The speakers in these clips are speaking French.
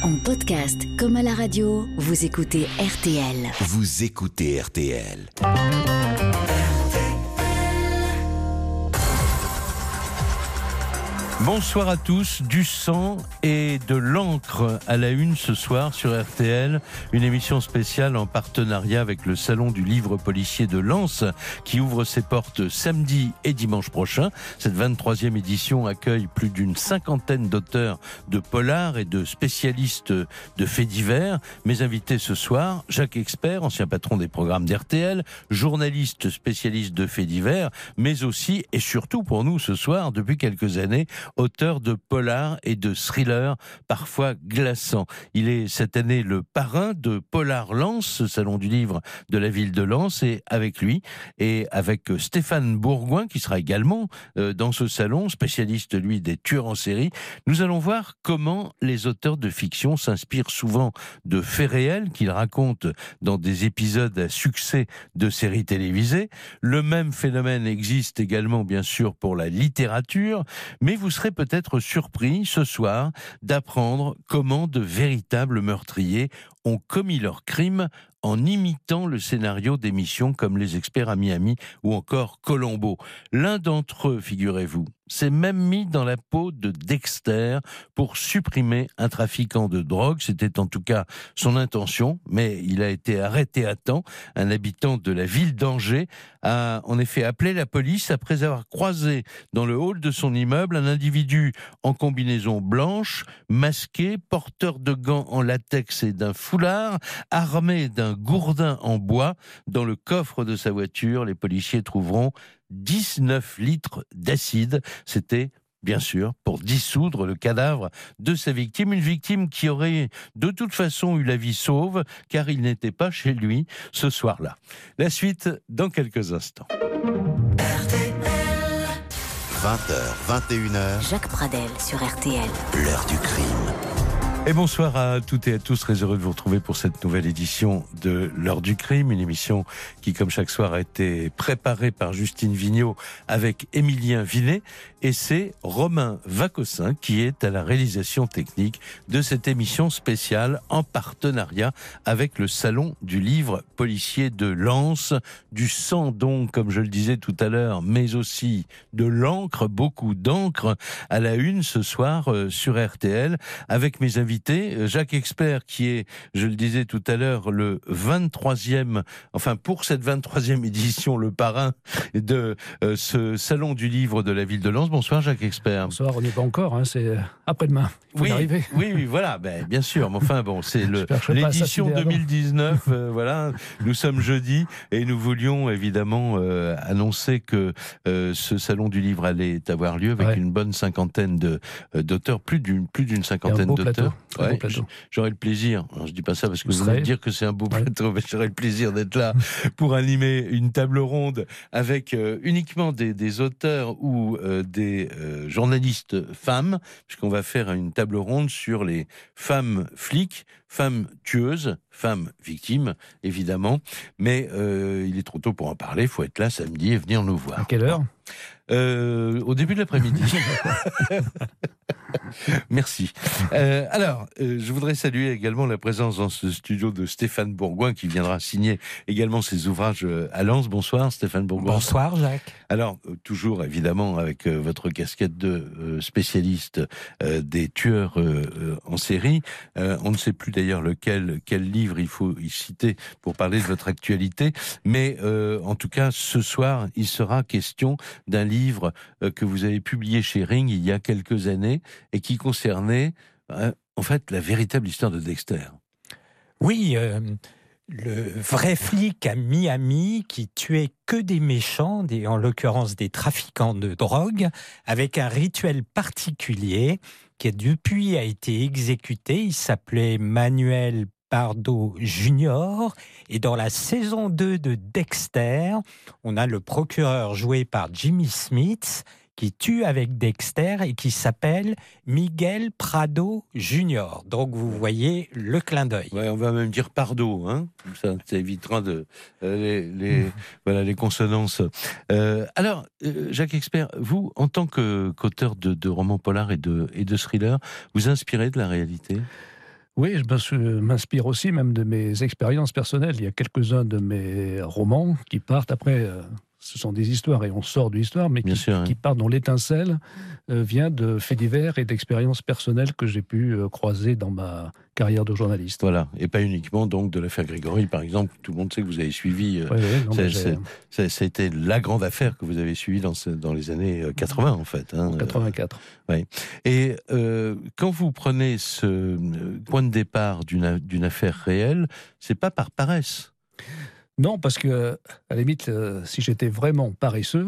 En podcast comme à la radio, vous écoutez RTL. Vous écoutez RTL. Bonsoir à tous, du sang et de l'encre à la une ce soir sur RTL, une émission spéciale en partenariat avec le Salon du Livre Policier de Lens qui ouvre ses portes samedi et dimanche prochain. Cette 23e édition accueille plus d'une cinquantaine d'auteurs de polars et de spécialistes de faits divers. Mes invités ce soir, Jacques Expert, ancien patron des programmes d'RTL, journaliste spécialiste de faits divers, mais aussi et surtout pour nous ce soir, depuis quelques années, auteur de polars et de thrillers parfois glaçants. Il est cette année le parrain de Polar Lens, ce salon du livre de la ville de Lens, et avec lui et avec Stéphane Bourgoin, qui sera également euh, dans ce salon, spécialiste lui des tueurs en série, nous allons voir comment les auteurs de fiction s'inspirent souvent de faits réels qu'ils racontent dans des épisodes à succès de séries télévisées. Le même phénomène existe également bien sûr pour la littérature, mais vous serez peut-être surpris ce soir d'apprendre comment de véritables meurtriers ont commis leur crime en imitant le scénario d'émissions comme Les Experts à Miami ou encore Colombo. L'un d'entre eux, figurez-vous, s'est même mis dans la peau de Dexter pour supprimer un trafiquant de drogue. C'était en tout cas son intention, mais il a été arrêté à temps. Un habitant de la ville d'Angers a en effet appelé la police après avoir croisé dans le hall de son immeuble un individu en combinaison blanche, masqué, porteur de gants en latex et d'un foulard, armé d'un gourdin en bois. Dans le coffre de sa voiture, les policiers trouveront 19 litres d'acide. C'était bien sûr, pour dissoudre le cadavre de sa victime, une victime qui aurait de toute façon eu la vie sauve, car il n'était pas chez lui ce soir-là. La suite dans quelques instants. 20h, 21h, Jacques Pradel sur RTL. l'heure du crime. Et bonsoir à toutes et à tous, très heureux de vous retrouver pour cette nouvelle édition de L'heure du crime, une émission qui, comme chaque soir, a été préparée par Justine Vignot avec Émilien Vinet. Et c'est Romain Vacossin qui est à la réalisation technique de cette émission spéciale en partenariat avec le Salon du Livre Policier de Lens. Du sang donc, comme je le disais tout à l'heure, mais aussi de l'encre, beaucoup d'encre à la une ce soir euh, sur RTL avec mes invités invité, Jacques Expert, qui est, je le disais tout à l'heure, le 23e, enfin pour cette 23e édition, le parrain de euh, ce salon du livre de la ville de Lens. Bonsoir Jacques Expert. Bonsoir, on n'y est pas encore, hein, c'est après-demain. Il faut Oui, arriver. oui, oui, voilà, ben, bien sûr. Mais enfin, bon, c'est l'édition assassiner avant. 2019. euh, voilà, nous sommes jeudi et nous voulions évidemment euh, annoncer que euh, ce salon du livre allait avoir lieu avec Ouais. une bonne cinquantaine de euh, d'auteurs, plus d'une plus cinquantaine d'auteurs. Très Ouais. J'aurais le plaisir, alors je dis pas ça parce que Vous vous allez dire que c'est un beau Ouais. plateau, mais j'aurais le plaisir d'être là pour animer une table ronde avec euh, uniquement des, des auteurs ou euh, des euh, journalistes femmes, puisqu'on va faire une table ronde sur les femmes flics, femmes tueuses, femmes victimes, évidemment. Mais il est trop tôt pour en parler, il faut être là samedi et venir nous voir. À quelle heure? Au début de l'après-midi. Merci. Euh, alors, euh, je voudrais saluer également la présence dans ce studio de Stéphane Bourgoin qui viendra signer également ses ouvrages euh, à Lens. Bonsoir Stéphane Bourgoin. Bonsoir Jacques. Alors, euh, toujours évidemment avec votre casquette de spécialiste des tueurs en série. On ne sait plus d'ailleurs lequel, quel livre il faut y citer pour parler de votre actualité. Mais en tout cas, ce soir, il sera question d'un livre que vous avez publié chez Ring il y a quelques années et qui concernait euh, en fait la véritable histoire de Dexter. Oui, euh, le vrai flic à Miami qui tuait que des méchants, des, en l'occurrence des trafiquants de drogue, avec un rituel particulier qui depuis a été exécuté. Il s'appelait Manuel Pardo Junior. Et dans la saison 2 de Dexter, on a le procureur joué par Jimmy Smith qui tue avec Dexter et qui s'appelle Miguel Prado Junior. Donc vous voyez le clin d'œil. Ouais, on va même dire Pardo, hein. Ça, ça évitera de euh, les, les- voilà les consonances. Euh, alors, euh, Jacques Expert, vous, en tant que qu'auteur de, de romans polars et de et de thrillers, vous inspirez de la réalité? Oui, je m'inspire aussi même de mes expériences personnelles. Il y a quelques-uns de mes romans qui partent après. Euh, ce sont des histoires et on sort de l'histoire, mais qui, sûr, hein. qui partent dont l'étincelle euh, vient de faits divers et d'expériences personnelles que j'ai pu euh, croiser dans ma carrière de journaliste. Voilà, et pas uniquement donc de l'affaire Grégory, par exemple. Tout le monde sait que vous avez suivi. euh, ça a été la grande affaire que vous avez suivie dans, ce- dans les années euh, 80, en fait. hein. en 84. Et euh, quand vous prenez ce euh, point de départ d'une affaire réelle, c'est pas par paresse. Non, parce que, à la limite, euh, si j'étais vraiment paresseux,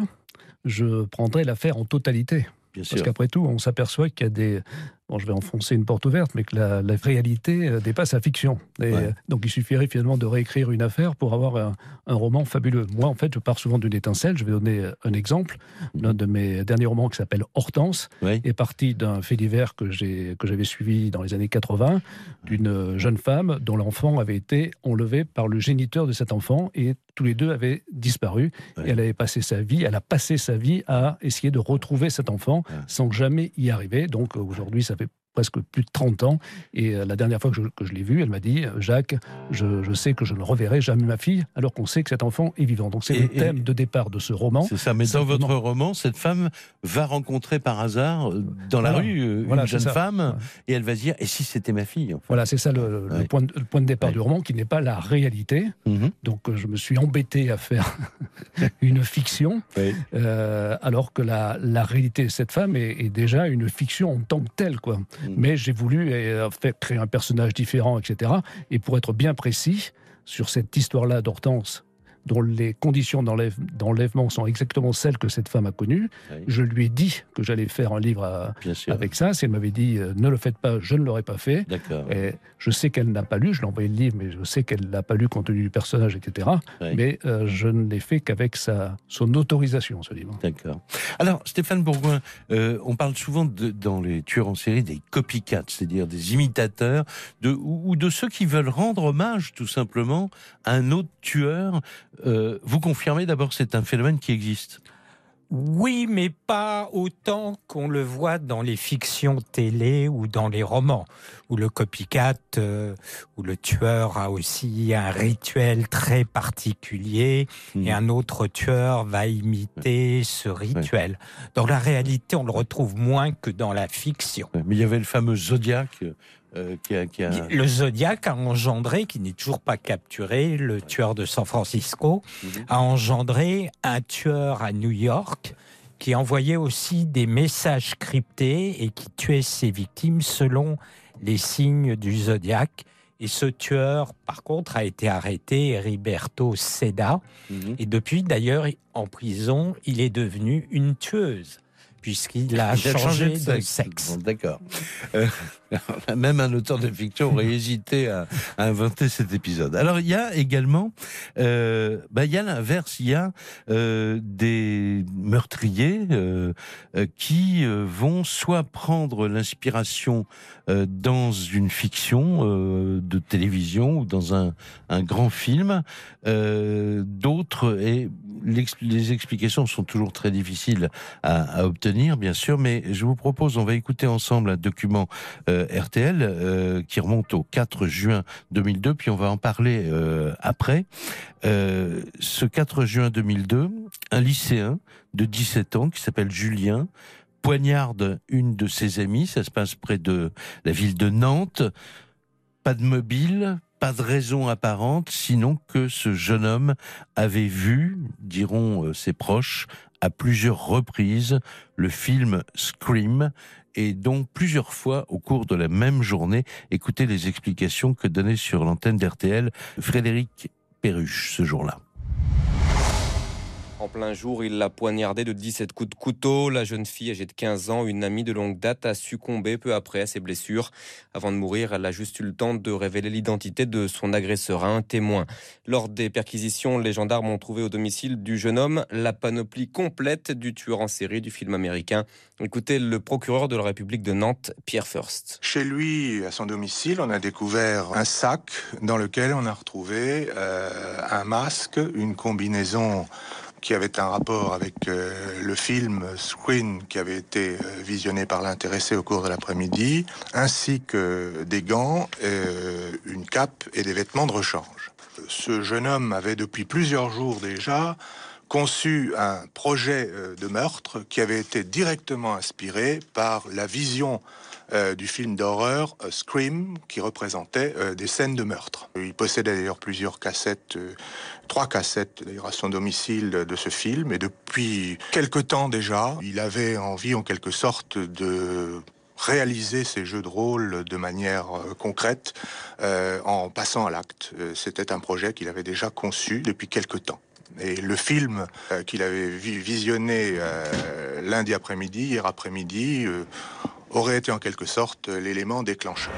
je prendrais l'affaire en totalité. Bien Parce qu'après tout, on s'aperçoit qu'il y a des. Bon, je vais enfoncer une porte ouverte, mais que la, la réalité euh, dépasse la fiction. Et, Ouais. euh, donc, il suffirait finalement de réécrire une affaire pour avoir un, un roman fabuleux. Moi, en fait, je pars souvent d'une étincelle. Je vais donner euh, un exemple. L'un de mes derniers romans, qui s'appelle Hortense, est parti d'un fait divers que j'avais suivi dans les années 80, d'une jeune femme dont l'enfant avait été enlevé par le géniteur de cet enfant et tous les deux avaient disparu. Ouais. Et elle avait passé sa vie, elle a passé sa vie à essayer de retrouver cet enfant sans jamais y arriver. Donc aujourd'hui, ça fait presque plus de 30 ans. Et euh, la dernière fois que je, que je l'ai vue, elle m'a dit Jacques, je, je sais que je ne reverrai jamais ma fille, alors qu'on sait que cet enfant est vivant. Donc c'est le thème de départ de ce roman. C'est ça, mais dans votre roman, cette femme va rencontrer par hasard euh, dans la Voilà. rue euh, Voilà, une jeune ça. femme et elle va se dire Et si c'était ma fille en fait Voilà, c'est ça le, point, de, le point de départ Ouais. du roman, qui n'est pas la réalité. Mhm. Donc je me suis embêté à faire une fiction, Oui. euh, alors que la, la réalité de cette femme est, est déjà une fiction en tant que telle. Quoi. Mhm. Mais j'ai voulu euh, créer un personnage différent, etc. Et pour être bien précis sur cette histoire-là d'Hortense, dont les conditions d'enlève- d'enlèvement sont exactement celles que cette femme a connues, Oui. je lui ai dit que j'allais faire un livre à- avec ça. Si elle m'avait dit euh, ne le faites pas, je ne l'aurais pas fait. Et je sais qu'elle n'a pas lu, je lui ai envoyé le livre, mais je sais qu'elle l'a pas lu compte tenu du personnage, etc. Oui. Mais euh, je ne l'ai fait qu'avec sa, son autorisation, ce livre. D'accord. Alors, Stéphane Bourgoin, euh, on parle souvent de- dans les tueurs en série des copycats, c'est-à-dire des imitateurs, de, ou, ou de ceux qui veulent rendre hommage tout simplement à un autre tueur. Euh, vous confirmez d'abord c'est un phénomène qui existe? Oui, mais pas autant qu'on le voit dans les fictions télé ou dans les romans, où le copycat, euh, où le tueur a aussi un rituel très particulier et un autre tueur va imiter ce rituel. Dans la réalité, on le retrouve moins que dans la fiction. Mais il y avait le fameux Zodiac euh, qui a... Qui a... Le Zodiac a engendré, qui n'est toujours pas capturé, le tueur de San Francisco, Mhm. a engendré un tueur à New York qui envoyait aussi des messages cryptés et qui tuait ses victimes selon les signes du Zodiac. Et ce tueur, par contre, a été arrêté, Heriberto Seda. Mhm. Et depuis, d'ailleurs, en prison, il est devenu une tueuse, puisqu'il a, changé, de sexe. Bon, D'accord. Euh, même un auteur de fiction aurait hésité à, inventer cet épisode. Alors il y a également, euh, bah, il y a l'inverse, il y a euh, des meurtriers euh, qui vont soit prendre l'inspiration dans une fiction de télévision ou dans un, grand film, d'autres et les explications sont toujours très difficiles à, à obtenir, bien sûr, mais je vous propose, on va écouter ensemble un document euh, RTL euh, qui remonte au 4 juin 2002, puis on va en parler euh, après. Euh, ce 4 juin 2002, un lycéen de 17 ans qui s'appelle Julien poignarde une de ses amies, ça se passe près de la ville de Nantes. Pas de mobile, pas de raison apparente, sinon que ce jeune homme avait vu, diront euh, ses proches, à plusieurs reprises le film Scream et donc plusieurs fois au cours de la même journée. Écoutez les explications que donnait sur l'antenne d'RTL Frédéric Perruche ce jour-là. En plein jour, il l'a poignardée de 17 coups de couteau. La jeune fille, âgée de 15 ans, une amie de longue date, a succombé peu après à ses blessures. Avant de mourir, elle a juste eu le temps de révéler l'identité de son agresseur à un témoin. Lors des perquisitions, les gendarmes ont trouvé au domicile du jeune homme la panoplie complète du tueur en série du film américain. Écoutez le procureur de la République de Nantes, Pierre First. Chez lui, à son domicile, on a découvert un sac dans lequel on a retrouvé euh, un masque, une combinaison qui avait un rapport avec euh, le film Screen qui avait été euh, visionné par l'intéressé au cours de l'après-midi, ainsi que des gants, euh, une cape et des vêtements de rechange. Ce jeune homme avait depuis plusieurs jours déjà conçu un projet euh, de meurtre qui avait été directement inspiré par la vision euh, du film d'horreur euh, Scream qui représentait des scènes de meurtre. Il possédait d'ailleurs plusieurs cassettes, trois cassettes d'ailleurs à son domicile de ce film et depuis quelque temps déjà, il avait envie en quelque sorte de réaliser ces jeux de rôle de manière concrète en passant à l'acte. C'était un projet qu'il avait déjà conçu depuis quelque temps. Et le film euh, qu'il avait vi- visionné euh, lundi après-midi, hier après-midi, euh, aurait été en quelque sorte l'élément déclencheur.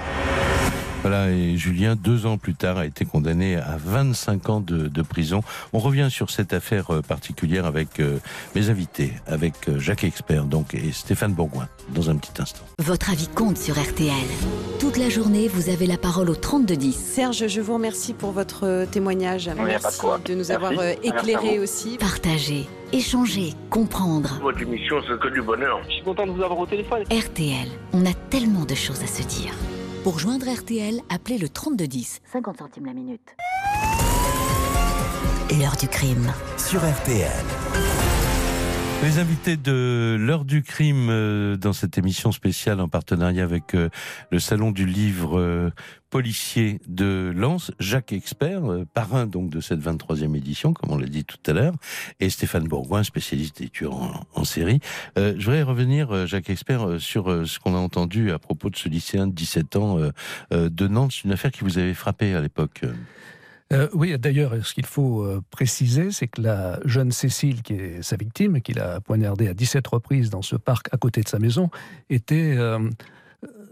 Voilà, et Julien, deux ans plus tard, a été condamné à 25 ans de, de prison. On revient sur cette affaire euh, particulière avec euh, mes invités, avec euh, Jacques Expert donc, et Stéphane Bourgoin, dans un petit instant. Votre avis compte sur RTL. Toute la journée, vous avez la parole au 3210. Serge, je vous remercie pour votre témoignage. de Merci quoi. de nous Merci. avoir euh, vous. aussi. Partagez, échangez, comprendre. Votre émission, c'est que du bonheur. Je suis content de vous avoir au téléphone. RTL, on a tellement de choses à se dire. Pour joindre RTL, appelez le 3210. 50 centimes la minute. L'heure du crime. Sur RTL. Les invités de l'heure du crime euh, dans cette émission spéciale en partenariat avec euh, le Salon du livre euh, policier de Lens, Jacques Expert, parrain donc de cette 23e édition, comme on l'a dit tout à l'heure, et Stéphane Bourgoin, spécialiste des tueurs en, série. Euh, je voudrais revenir, Jacques Expert, sur ce qu'on a entendu à propos de ce lycéen de 17 ans euh, de Nantes, une affaire qui vous avait frappé à l'époque. Euh, oui, d'ailleurs, ce qu'il faut euh, préciser, c'est que la jeune Cécile, qui est sa victime, qu'il a poignardée à 17 reprises dans ce parc à côté de sa maison, était euh,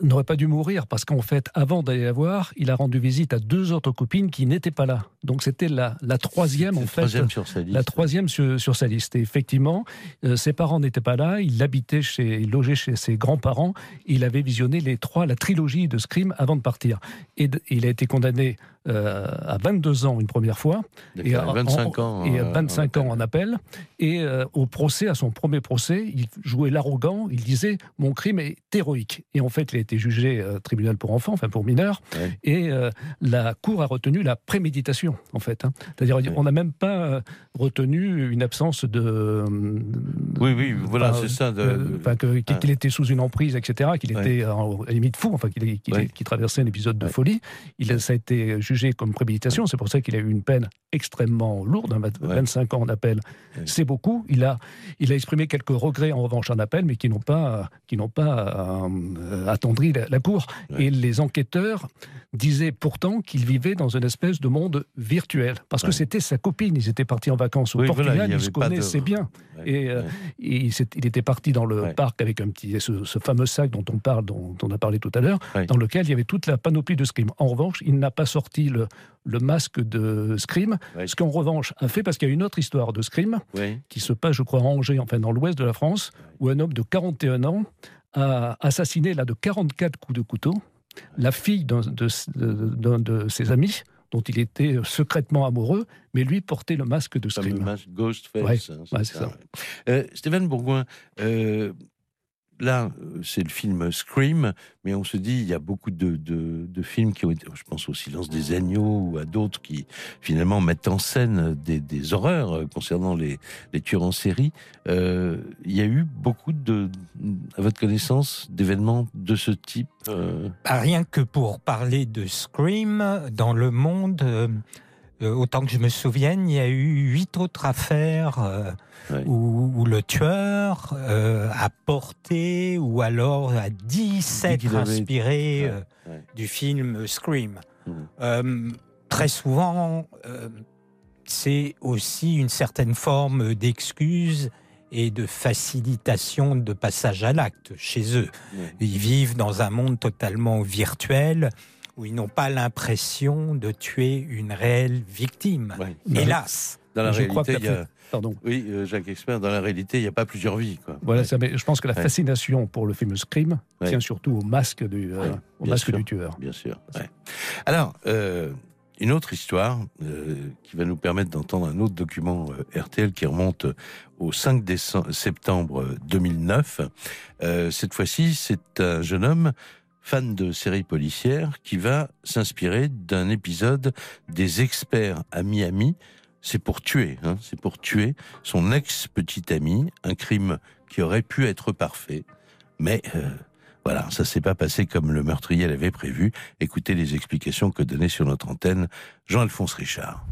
n'aurait pas dû mourir parce qu'en fait, avant d'aller la voir, il a rendu visite à deux autres copines qui n'étaient pas là. Donc c'était la, la troisième en fait. troisième sur sa liste. La troisième sur, sur sa liste. Et effectivement, euh, ses parents n'étaient pas là. Il habitait chez, il logeait chez ses grands-parents. Il avait visionné les trois, la trilogie de Scream avant de partir. Et de- il a été condamné euh, à 22 ans une première fois. D'accord, à- 25 en- ans. Et à euh, 25 ans en appel. Et euh, au procès, à son premier procès, il jouait l'arrogant. Il disait Mon crime est héroïque. Et en fait, il a été jugé euh, tribunal pour enfants, enfin pour mineurs. Ouais. Et euh, la Cour a retenu la préméditation, en fait. hein. C'est-à-dire, Ouais. on n'a même pas euh, retenu une absence de. Oui, oui, voilà, c'est ça. de- que- qu'il Ah. était sous une emprise, etc., qu'il Ouais. était en- à la limite fou, enfin, qu'il qu'il traversait un épisode de folie. Il a, ça a été jugé comme préméditation. C'est pour ça qu'il a eu une peine extrêmement lourde, hein, 20 Ouais. 25 ans en appel. Ouais. C'est beaucoup. Il a, il a exprimé quelques regrets en revanche en appel, mais qui n'ont pas, qui n'ont pas euh, attendri la, la Cour. Ouais. Et les enquêteurs disaient pourtant qu'il vivait dans une espèce de monde virtuel, parce que c'était sa copine. Ils étaient partis en vacances au Oui, voilà, Portugal, il ils se pas de- connaissaient bien. Et, euh. Et il, était parti dans le parc avec un petit, ce, ce fameux sac dont on parle, dont, on a parlé tout à l'heure, dans lequel il y avait toute la panoplie de Scream. En revanche, il n'a pas sorti le, le masque de Scream, Ouais. ce qu'en revanche a fait, parce qu'il y a une autre histoire de Scream Ouais. qui se passe, je crois, à Angers, enfin dans l'ouest de la France, où un homme de 41 ans a assassiné là de 44 coups de couteau la fille d'un de, d'un de ses amis dont il était secrètement amoureux, mais lui portait le masque de Le Scream. masque Ghostface. Ouais, hein, ouais, ça. Euh, Stéphane Bourgoin, euh, là, euh, c'est le film Scream, mais on se dit, il y a beaucoup de, de- films qui ont été, je pense au Silence des agneaux ou à d'autres qui finalement mettent en scène des, des horreurs euh, concernant les, les tueurs en série. Euh, il y a eu beaucoup de, à votre connaissance, d'événements de ce type. Bah, rien que pour parler de Scream, dans le monde, autant que je me souvienne, il y a eu huit autres affaires euh, où, où le tueur euh, a porté ou alors a dit s'être avait- inspiré Ouais, euh, ouais. du film Scream. Euh, très souvent, euh, c'est aussi une certaine forme d'excuse et de facilitation de passage à l'acte chez eux. Ils vivent dans un monde totalement virtuel où ils n'ont pas l'impression de tuer une réelle victime. Ouais. Hélas. Dans la Je crois réalité, que il y a, Pardon. oui, euh, Jacques Expert, dans la réalité, il n'y a pas plusieurs vies. Quoi. Voilà, Ouais. ça, mais je pense que la Ouais. fascination pour le Scream Ouais. tient surtout au masque du, euh, au masque sûr. du tueur. Bien sûr. ouais. Alors, euh, une autre histoire euh, qui va nous permettre d'entendre un autre document euh, RTL qui remonte au 5 décembre, septembre 2009. Euh, cette fois-ci, c'est un jeune homme fan de séries policières qui va s'inspirer d'un épisode des experts à Miami. C'est pour tuer, hein, c'est pour tuer son ex-petit ami, un crime qui aurait pu être parfait, mais voilà, ça s'est pas passé comme le meurtrier l'avait prévu. Écoutez les explications que donnait sur notre antenne Jean-Alphonse Richard.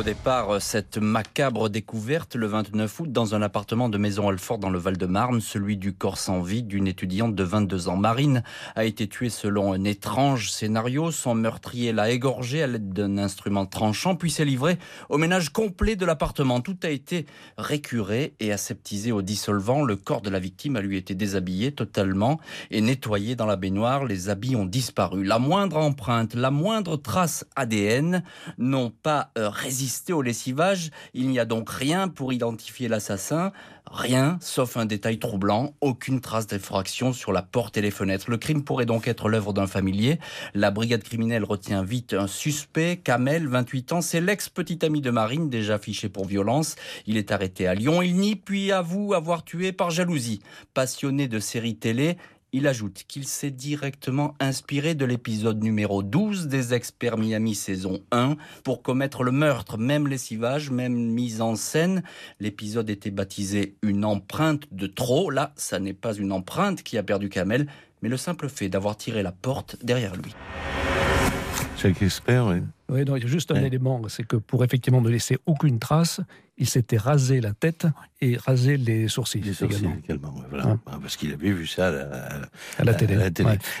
Au départ, cette macabre découverte le 29 août dans un appartement de Maison-Alfort dans le Val-de-Marne, celui du corps sans vie d'une étudiante de 22 ans. Marine a été tuée selon un étrange scénario. Son meurtrier l'a égorgée à l'aide d'un instrument tranchant, puis s'est livré au ménage complet de l'appartement. Tout a été récuré et aseptisé au dissolvant. Le corps de la victime a lui été déshabillé totalement et nettoyé dans la baignoire. Les habits ont disparu. La moindre empreinte, la moindre trace ADN n'ont pas euh, au lessivage. Il n'y a donc rien pour identifier l'assassin. Rien, sauf un détail troublant, aucune trace d'effraction sur la porte et les fenêtres. Le crime pourrait donc être l'œuvre d'un familier. La brigade criminelle retient vite un suspect, Kamel, 28 ans. C'est l'ex-petit ami de Marine, déjà fiché pour violence. Il est arrêté à Lyon. Il nie puis avoue avoir tué par jalousie. Passionné de séries télé, il ajoute qu'il s'est directement inspiré de l'épisode numéro 12 des Experts Miami saison 1 pour commettre le meurtre, même lessivage, même mise en scène. L'épisode était baptisé Une empreinte de trop. Là, ça n'est pas une empreinte qui a perdu Kamel, mais le simple fait d'avoir tiré la porte derrière lui. Chaque expert, oui. Oui, il y a juste un élément, c'est que pour effectivement ne laisser aucune trace, il s'était rasé la tête et rasé les sourcils. Les sourcils également, voilà. Hein. Ah, parce qu'il avait vu ça à la, télé.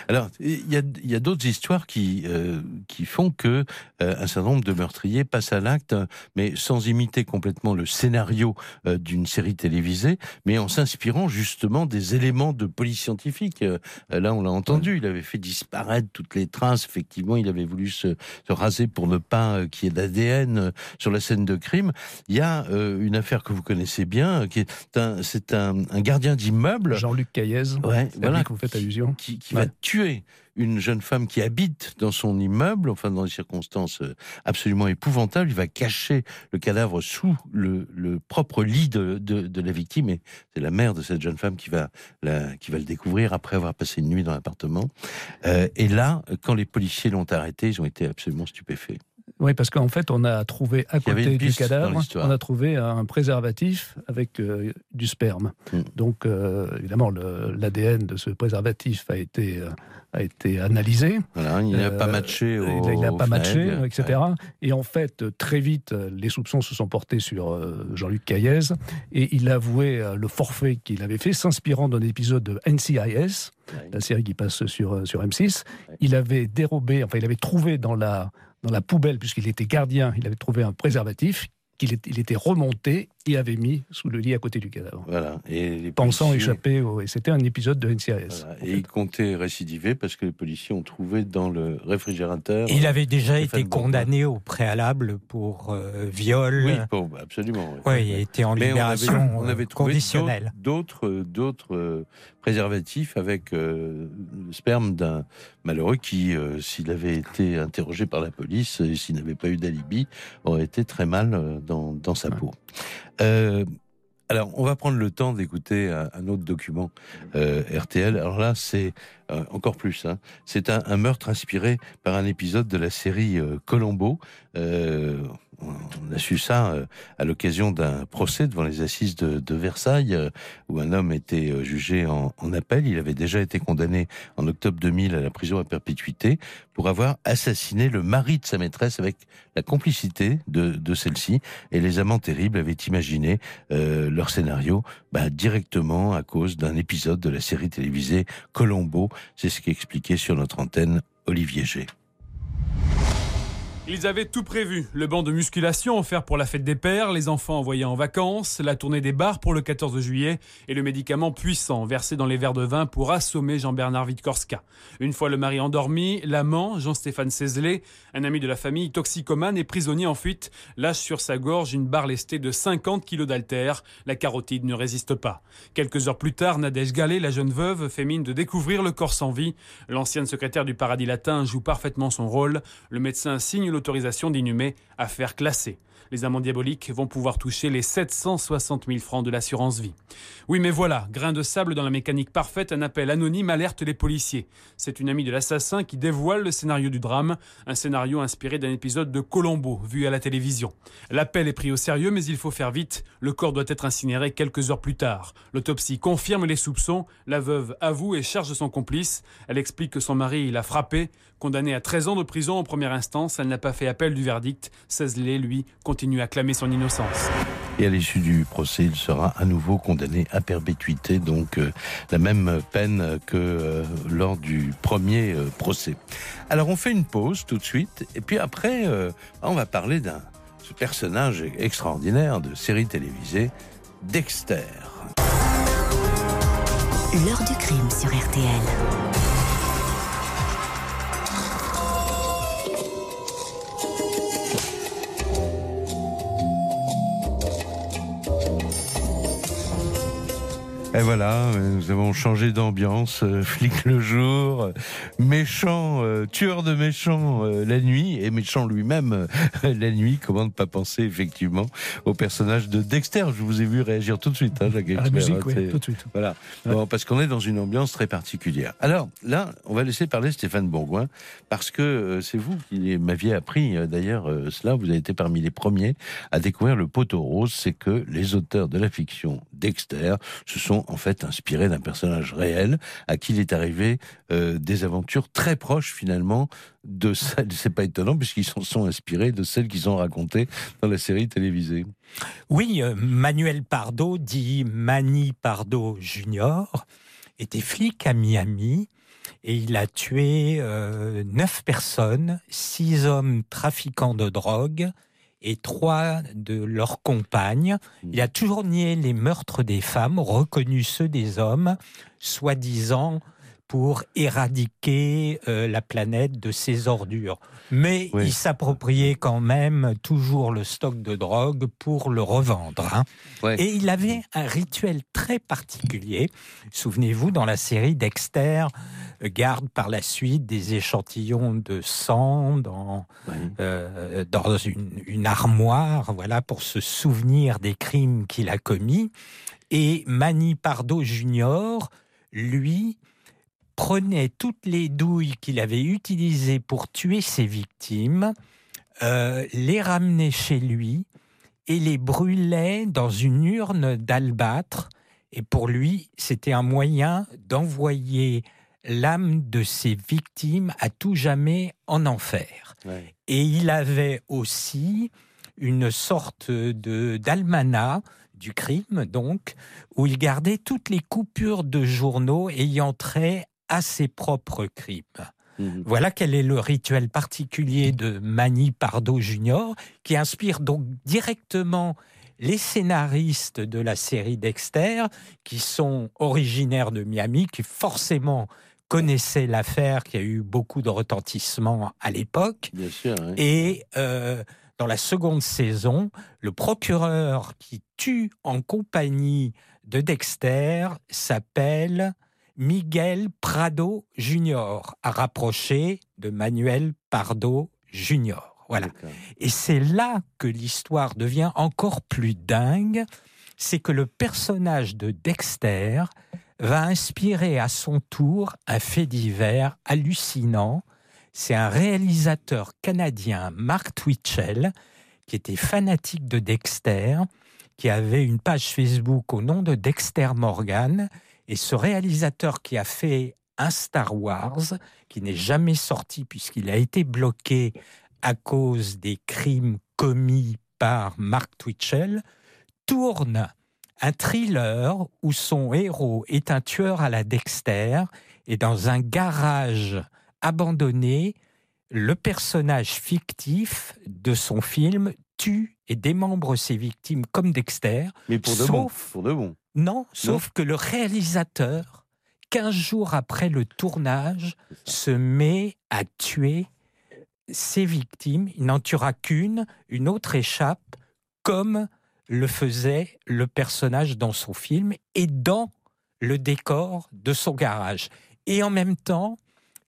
Alors, il y a, y a d'autres histoires qui, euh, qui font que euh, un certain nombre de meurtriers passent à l'acte, mais sans imiter complètement le scénario euh, d'une série télévisée, mais en s'inspirant justement des éléments de police scientifique. là, on l'a entendu, il avait fait disparaître toutes les traces. Effectivement, il avait voulu se, se raser pour ne pas qu'il y ait d'ADN sur la scène de crime. Il y a une affaire que vous connaissez bien, qui est un, c'est un, gardien d'immeuble. Jean-Luc Caillez, ouais, voilà, que vous faites allusion. Qui, va tuer une jeune femme qui habite dans son immeuble, enfin dans des circonstances euh, absolument épouvantables. Il va cacher le cadavre sous le, propre lit de, de, la victime. Et c'est la mère de cette jeune femme qui va, la, qui va le découvrir après avoir passé une nuit dans l'appartement. Euh, et là, quand les policiers l'ont arrêté, ils ont été absolument stupéfaits. Oui, parce qu'en fait, on a trouvé à côté du cadavre, on a trouvé un préservatif avec euh, du sperme. Hmm. Donc, euh, évidemment, l'ADN de ce préservatif a été, euh, a été analysé. Voilà, il n'a pas matché. Au, il n'a pas matché, etc. Et en fait, très vite, les soupçons se sont portés sur Jean-Luc Caillez et il a avoué le forfait qu'il avait fait, s'inspirant d'un épisode de NCIS, la série qui passe sur, sur M6. Il avait dérobé, enfin, il avait trouvé dans la dans la poubelle, puisqu'il était gardien, il avait trouvé un préservatif qu'il il était remonté et avait mis sous le lit à côté du cadavre. Voilà. Et les Pensant échapper au... Et c'était un épisode de NCIS. Et il comptait récidiver parce que les policiers ont trouvé dans le réfrigérateur... Il avait déjà été condamné au préalable pour euh, viol. Oui, absolument. Oui, il était en libération on avait, trouvé conditionnelle. D'autres, d'autres euh, préservatifs avec euh, le sperme d'un malheureux qui, s'il avait été interrogé par la police et s'il n'avait pas eu d'alibi, aurait été très mal dans, dans sa peau. Euh, alors, on va prendre le temps d'écouter un, autre document euh, RTL. Alors là, c'est euh, encore plus. Hein. C'est un, meurtre inspiré par un épisode de la série Colombo on a su ça euh, à l'occasion d'un procès devant les assises de, Versailles, euh, où un homme était euh, jugé en, appel. Il avait déjà été condamné en octobre 2000 à la prison à perpétuité pour avoir assassiné le mari de sa maîtresse avec la complicité de, celle-ci. Et les amants terribles avaient imaginé leur scénario bah, directement à cause d'un épisode de la série télévisée Colombo. C'est ce qui expliqué sur notre antenne Olivier G. Ils avaient tout prévu. Le banc de musculation offert pour la fête des pères, les enfants envoyés en vacances, la tournée des bars pour le 14 juillet et le médicament puissant versé dans les verres de vin pour assommer Jean-Bernard Vitkorska. Une fois le mari endormi, l'amant, Jean-Stéphane Cézelet, un ami de la famille toxicomane et prisonnier en fuite, lâche sur sa gorge une barre lestée de 50 kilos d'alter. La carotide ne résiste pas. Quelques heures plus tard, Nadège Gallet, la jeune veuve, fait mine de découvrir le corps sans vie. L'ancienne secrétaire du paradis latin joue parfaitement son rôle. Le médecin signe le autorisation d'inhumer, affaire classée les amants diaboliques vont pouvoir toucher les 760 000 francs de l'assurance vie. Oui, mais voilà, grain de sable dans la mécanique parfaite, un appel anonyme alerte les policiers. C'est une amie de l'assassin qui dévoile le scénario du drame, un scénario inspiré d'un épisode de Colombo vu à la télévision. L'appel est pris au sérieux, mais il faut faire vite. Le corps doit être incinéré quelques heures plus tard. L'autopsie confirme les soupçons. La veuve avoue et charge son complice. Elle explique que son mari l'a frappé. Condamné à 13 ans de prison en première instance, elle n'a pas fait appel du verdict. Cézelet, lui, continue à clamer son innocence. Et à l'issue du procès, il sera à nouveau condamné à perpétuité, donc euh, la même peine que euh, lors du premier euh, procès. Alors on fait une pause tout de suite, et puis après, on va parler d'un personnage extraordinaire de série télévisée, Dexter. L'heure du crime sur RTL. Et voilà, nous avons changé d'ambiance, euh, flic le jour, euh, méchant, euh, tueur de méchants la nuit, et méchant lui-même la nuit. Comment ne pas penser effectivement au personnage de Dexter Je vous ai vu réagir tout de suite, hein, Jacques À la musique, oui, tout de suite. Voilà, bon, parce qu'on est dans une ambiance très particulière. Alors là, on va laisser parler Stéphane Bourgoin, parce que c'est vous qui m'aviez appris d'ailleurs cela, vous avez été parmi les premiers à découvrir le poteau rose, c'est que les auteurs de la fiction Dexter se sont en fait inspiré d'un personnage réel à qui il est arrivé euh, des aventures très proches finalement de celles, c'est pas étonnant puisqu'ils s'en sont inspirés de celles qui sont racontées dans la série télévisée. Oui, euh, Manuel Pardo, dit Manny Pardo Junior, était flic à Miami et il a tué euh, neuf personnes, six hommes trafiquants de drogue, et trois de leurs compagnes. Il a toujours nié les meurtres des femmes, reconnu ceux des hommes, soi-disant pour éradiquer euh, la planète de ses ordures. Mais il s'appropriait quand même toujours le stock de drogue pour le revendre. Hein. Et il avait un rituel très particulier. Souvenez-vous, dans la série Dexter, garde par la suite des échantillons de sang dans, euh, dans une, une, armoire, voilà, pour se souvenir des crimes qu'il a commis. Et Manny Pardo Jr., lui, prenait toutes les douilles qu'il avait utilisées pour tuer ses victimes, euh, les ramenait chez lui et les brûlait dans une urne d'albâtre. Et pour lui, c'était un moyen d'envoyer l'âme de ses victimes à tout jamais en enfer. Et il avait aussi une sorte de d'almanach du crime, donc, où il gardait toutes les coupures de journaux ayant trait à ses propres crimes. Mhm. Voilà quel est le rituel particulier de Manny Pardo Jr., qui inspire donc directement les scénaristes de la série Dexter, qui sont originaires de Miami, qui forcément connaissaient l'affaire, qui a eu beaucoup de retentissement à l'époque. Et euh, dans la seconde saison, le procureur qui tue en compagnie de Dexter s'appelle Miguel Prado Jr. a rapproché de Manuel Pardo Jr. Voilà. Et c'est là que l'histoire devient encore plus dingue, c'est que le personnage de Dexter va inspirer à son tour un fait divers hallucinant. C'est un réalisateur canadien, Mark Twitchell, qui était fanatique de Dexter, qui avait une page Facebook au nom de Dexter Morgan et ce réalisateur qui a fait un Star Wars, qui n'est jamais sorti puisqu'il a été bloqué à cause des crimes commis par Mark Twitchell, tourne un thriller où son héros est un tueur à la Dexter et dans un garage abandonné le personnage fictif de son film tue et démembre ses victimes comme Dexter. Mais pour de bon. Pour de bon. Non, sauf que le réalisateur, 15 jours après le tournage, se met à tuer ses victimes. Il n'en tuera qu'une, une autre échappe, comme le faisait le personnage dans son film et dans le décor de son garage. Et en même temps,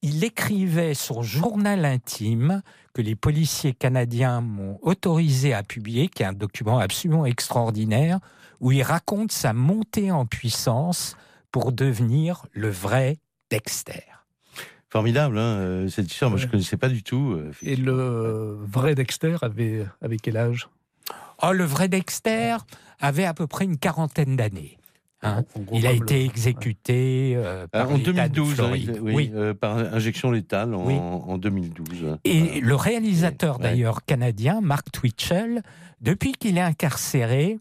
il écrivait son journal intime que les policiers canadiens m'ont autorisé à publier, qui est un document absolument extraordinaire, où il raconte sa montée en puissance pour devenir le vrai Dexter. Formidable, hein, euh, cette histoire. Moi, je ne connaissais pas du tout. Euh, et le vrai Dexter avait, avait quel âge? Oh, Le vrai Dexter avait à peu près une quarantaine d'années. Hein. Il a été exécuté euh, par en 2012, hein, oui, par injection létale en, 2012. Et le réalisateur d'ailleurs canadien, Mark Twitchell, depuis qu'il est incarcéré,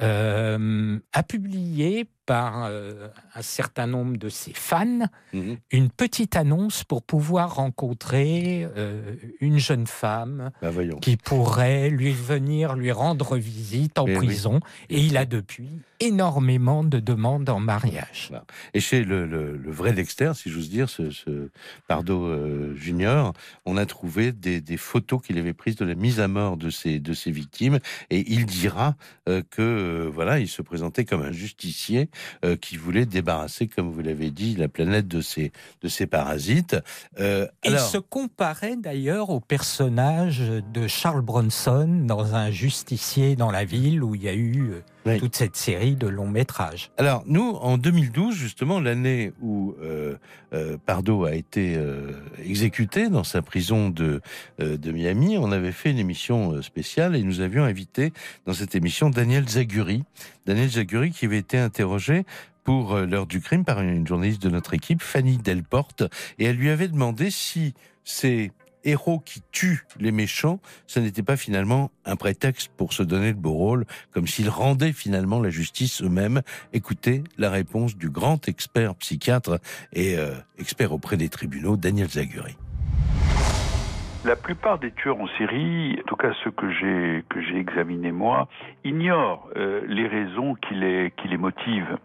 a publié par euh, un certain nombre de ses fans mhm. une petite annonce pour pouvoir rencontrer euh, une jeune femme bah, qui pourrait lui venir lui rendre visite en prison. Et il a depuis énormément de demandes en mariage. Et chez le, vrai Dexter, si j'ose dire, ce, ce Pardo euh, Junior, on a trouvé des, photos qu'il avait prises de la mise à mort de ses, de ses victimes. Et il dira que voilà, il se présentait comme un justicier euh, qui voulait débarrasser, comme vous l'avez dit, la planète de ses, de parasites. Euh, Il se comparait d'ailleurs au personnage de Charles Bronson dans Un justicier dans la ville où il y a eu euh, toute cette série de longs métrages. Alors nous, en 2012, justement, l'année où euh, Pardo a été exécuté dans sa prison de, de Miami, on avait fait une émission spéciale et nous avions invité dans cette émission Daniel Zaguri. Daniel Zaguri qui avait été interrogé pour euh, l'heure du crime par une journaliste de notre équipe, Fanny Delporte, et elle lui avait demandé si ces héros qui tuent les méchants, ce n'était pas finalement un prétexte pour se donner le beau rôle, comme s'ils rendaient finalement la justice eux-mêmes. Écoutez la réponse du grand expert psychiatre et euh, expert auprès des tribunaux, Daniel Zaguri. La plupart des tueurs en série, en tout cas ceux que j'ai que j'ai examinés moi, ignorent euh, les raisons qui les qui les motivent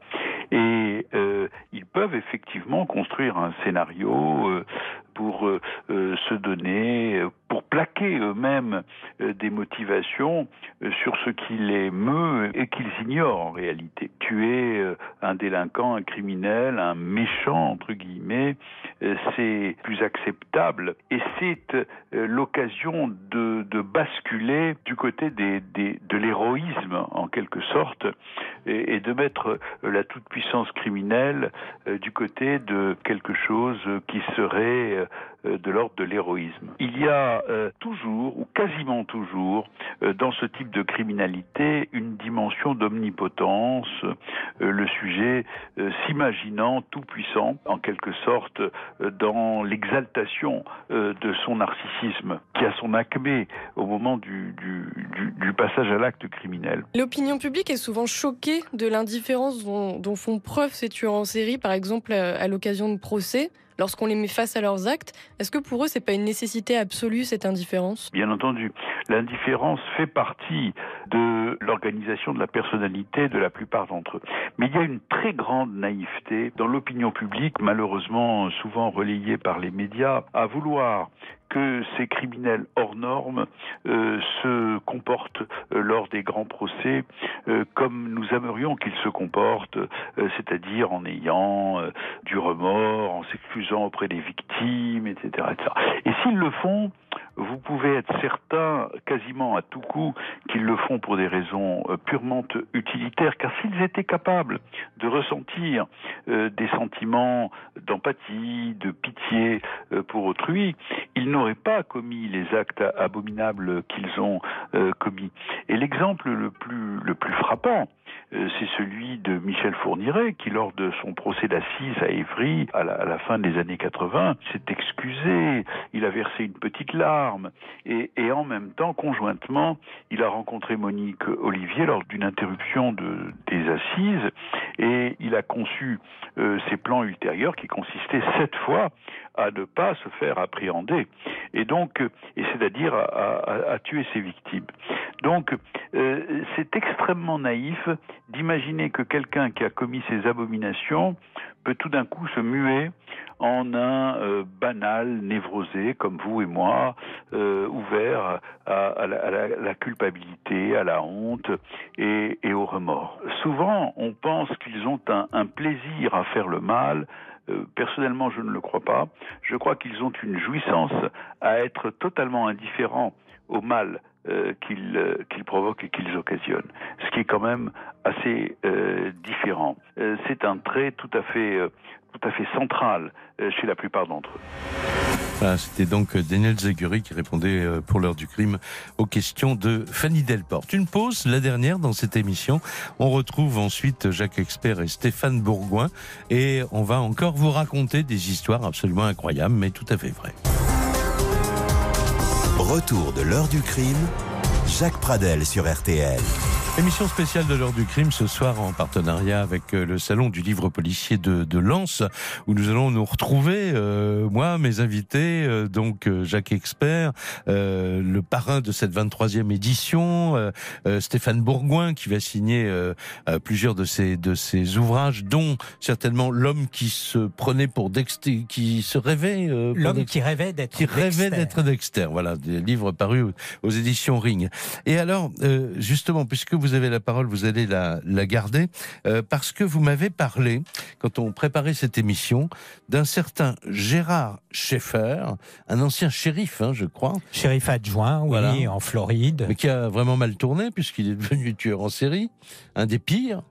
et euh, ils peuvent effectivement construire un scénario euh, pour euh, se donner, pour plaquer eux-mêmes des motivations sur ce qui les meut et qu'ils ignorent en réalité. Tuer un délinquant, un criminel, un méchant, entre guillemets, c'est plus acceptable et c'est l'occasion de, de, basculer du côté des, des, de l'héroïsme, en quelque sorte, et, de mettre la toute-puissance criminelle du côté de quelque chose qui serait euh, de l'ordre de l'héroïsme. Il y a euh, toujours, ou quasiment toujours, euh, dans ce type de criminalité, une dimension d'omnipotence, le sujet s'imaginant tout puissant, en quelque sorte, dans l'exaltation de son narcissisme, qui a son acmé au moment du, du, passage à l'acte criminel. L'opinion publique est souvent choquée de l'indifférence dont, dont, font preuve ces tueurs en série, par exemple à l'occasion de procès lorsqu'on les met face à leurs actes. Est-ce que pour eux, c'est pas une nécessité absolue cette indifférence? Bien entendu, l'indifférence fait partie de l'organisation de la personnalité de la plupart d'entre eux. Mais il y a une très grande naïveté dans l'opinion publique, malheureusement souvent relayée par les médias, à vouloir que ces criminels hors normes euh, se comportent euh, lors des grands procès euh, comme nous aimerions qu'ils se comportent, c'est-à-dire en ayant du remords, en s'excusant auprès des victimes, etc. etc. Et s'ils le font, vous pouvez être certain, quasiment à tout coup, qu'ils le font pour des raisons euh, purement utilitaires, car s'ils étaient capables de ressentir euh, des sentiments d'empathie, de pitié euh, pour autrui, ils n'auraient pas commis les actes abominables qu'ils ont commis. Et l'exemple le plus, le plus frappant, c'est celui de Michel Fourniret, qui lors de son procès d'assises à Évry, à la, fin des années 80, s'est excusé, il a versé une petite larme, et, en même temps, conjointement, il a rencontré Monique Olivier lors d'une interruption de, des assises et il a conçu euh, ses plans ultérieurs qui consistaient cette fois à ne pas se faire appréhender. et donc, et c'est-à-dire à, tuer ses victimes. Donc, c'est extrêmement naïf d'imaginer que quelqu'un qui a commis ces abominations peut tout d'un coup se muer en un euh, banal névrosé comme vous et moi, euh, ouvert à, la, culpabilité, à la honte et, au remords. Souvent, on pense qu'ils ont un, plaisir à faire le mal. Euh, personnellement, je ne le crois pas. Je crois qu'ils ont une jouissance à être totalement indifférents au mal euh, euh, qu'ils provoquent et qu'ils occasionnent, ce qui est quand même assez euh, c'est un trait tout à fait, tout à fait central chez la plupart d'entre eux. C'était donc Daniel Zaguri qui répondait pour l'heure du crime aux questions de Fanny Delporte. Une pause, la dernière dans cette émission. On retrouve ensuite Jacques Expert et Stéphane Bourgoin et on va encore vous raconter des histoires absolument incroyables mais tout à fait vraies. Retour de l'heure du crime, Jacques Pradel sur RTL. Émission spéciale de l'heure du crime ce soir en partenariat avec euh, le salon du livre policier de, de Lens où nous allons nous retrouver euh, moi mes invités euh, donc Jacques Expert le parrain de cette 23e édition Stéphane Bourgoin qui va signer plusieurs de ses de ses ouvrages dont certainement l'homme qui se prenait pour Dexter qui se rêvait l'homme qui rêvait d'être qui rêvait d'être Dexter. Voilà des livres parus aux éditions Ring. Et alors justement puisque vous avez la parole, vous allez la, garder, euh, parce que vous m'avez parlé, quand on préparait cette émission, d'un certain Gérard Schaeffer, un ancien shérif, hein, je crois. Shérif adjoint, oui, en Floride. Mais qui a vraiment mal tourné, puisqu'il est devenu tueur en série, un des pires.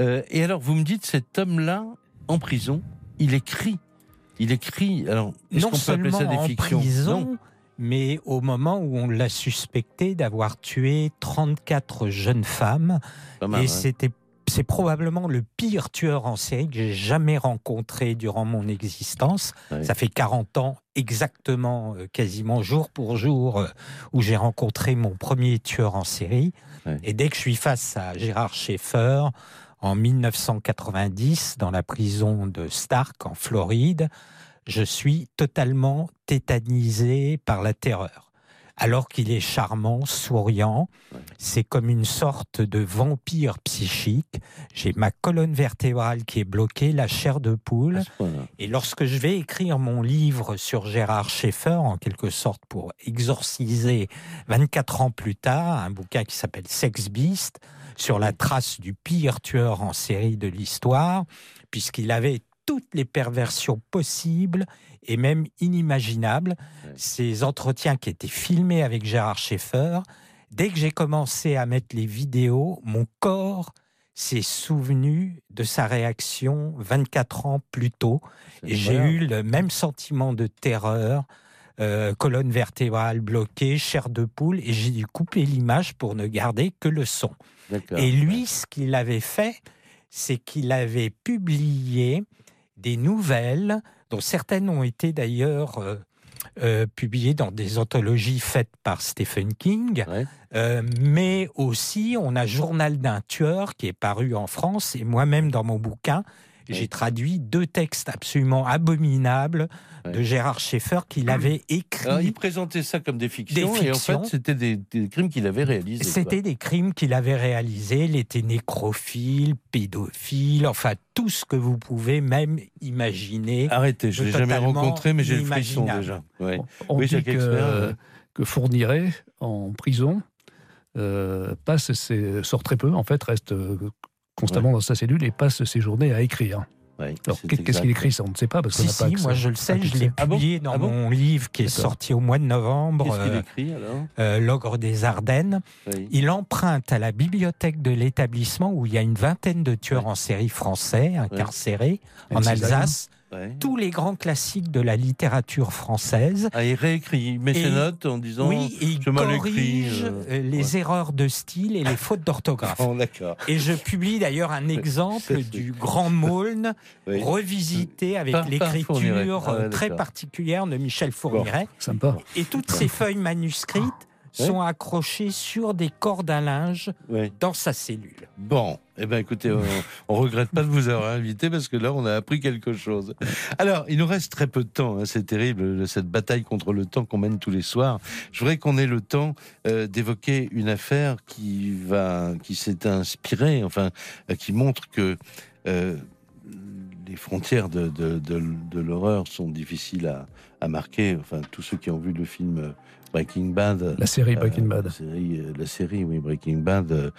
Euh, et alors, vous me dites, cet homme-là, en prison, il écrit. Il écrit. Alors, non seulement en prison, mais au moment où on l'a suspecté d'avoir tué 34 jeunes femmes, et c'était c'est probablement le pire tueur en série que j'ai jamais rencontré durant mon existence. Ça fait 40 ans exactement, euh, quasiment jour pour jour, euh, où j'ai rencontré mon premier tueur en série. Et dès que je suis face à Gérard Schaeffer, en 1990, dans la prison de Stark, en Floride, je suis totalement tétanisé par la terreur. Alors qu'il est charmant, souriant, c'est comme une sorte de vampire psychique. J'ai ma colonne vertébrale qui est bloquée, la chair de poule. Et lorsque je vais écrire mon livre sur Gérard Schaeffer, en quelque sorte pour exorciser 24 ans plus tard, un bouquin qui s'appelle Sex Beast, sur la trace du pire tueur en série de l'histoire, puisqu'il avait toutes les perversions possibles et même inimaginables. Ces entretiens qui étaient filmés avec Gérard Schaeffer, dès que j'ai commencé à mettre les vidéos, mon corps s'est souvenu de sa réaction 24 ans plus tôt. Et j'ai eu le même sentiment de terreur, euh, colonne vertébrale bloquée, chair de poule, et j'ai dû couper l'image pour ne garder que le son. Et lui, ce qu'il avait fait, c'est qu'il avait publié des nouvelles, dont certaines ont été d'ailleurs euh, euh, publiées dans des anthologies faites par Stephen King, euh, mais aussi on a Journal d'un tueur qui est paru en France, et moi-même dans mon bouquin, j'ai traduit deux textes absolument abominables de Gérard Schaeffer qu'il avait écrit. il présentait ça comme des fictions, et en fait, c'était des, crimes qu'il avait réalisés. C'était des crimes qu'il avait réalisés. Il était nécrophile, pédophile, enfin tout ce que vous pouvez même imaginer. Arrêtez, je ne l'ai jamais rencontré, mais j'ai le frisson déjà. On, dit que, que Fourniret, en prison, euh, passe sort très peu, en fait, reste constamment dans sa cellule et passe ses journées à écrire. Alors, qu'est-ce qu'il écrit ça On ne sait pas parce qu'on n'a pas. Si, moi je le sais, je l'ai ah publié dans ah mon livre qui est sorti au mois de novembre. Qu'est-ce qu'il euh, écrit alors euh, L'ogre des Ardennes. Il emprunte à la bibliothèque de l'établissement où il y a une vingtaine de tueurs en série français incarcérés en Alsace tous les grands classiques de la littérature française. Ah, il réécrit, il met ses notes en disant oui, il corrige euh, euh, les erreurs de style et les fautes d'orthographe. Oh, et je publie d'ailleurs un exemple du Grand Maulne revisité avec l'écriture ah, très particulière de Michel Fourniret. sympa. Et toutes ces feuilles manuscrites sont accrochés sur des cordes à linge dans sa cellule. Bon, eh ben écoutez, on, on, regrette pas de vous avoir invité parce que là, on a appris quelque chose. Alors, il nous reste très peu de temps. Hein, c'est terrible cette bataille contre le temps qu'on mène tous les soirs. Je voudrais qu'on ait le temps euh, d'évoquer une affaire qui va, qui s'est inspirée, enfin, euh, qui montre que euh, les frontières de, de, de, de l'horreur sont difficiles à, à, marquer. Enfin, tous ceux qui ont vu le film Breaking Bad, la série Breaking Bad, la série, la série, oui, Breaking Bad.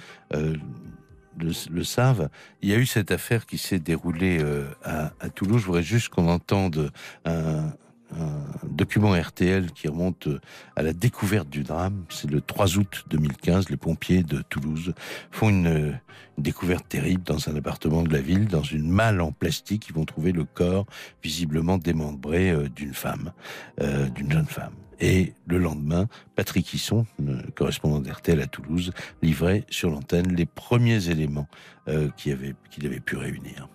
Euh, le, savent. Il y a eu cette affaire qui s'est déroulée euh, à, Toulouse. Je voudrais juste qu'on entende un, document RTL qui remonte à la découverte du drame. C'est le 3 août 2015. Les pompiers de Toulouse font une, une, découverte terrible dans un appartement de la ville. Dans une malle en plastique, ils vont trouver le corps visiblement démembré euh, d'une femme, euh, d'une jeune femme. Et le lendemain, Patrick Hisson, correspondant d'RTL à Toulouse, livrait sur l'antenne les premiers éléments euh, qu'il avait, pu réunir.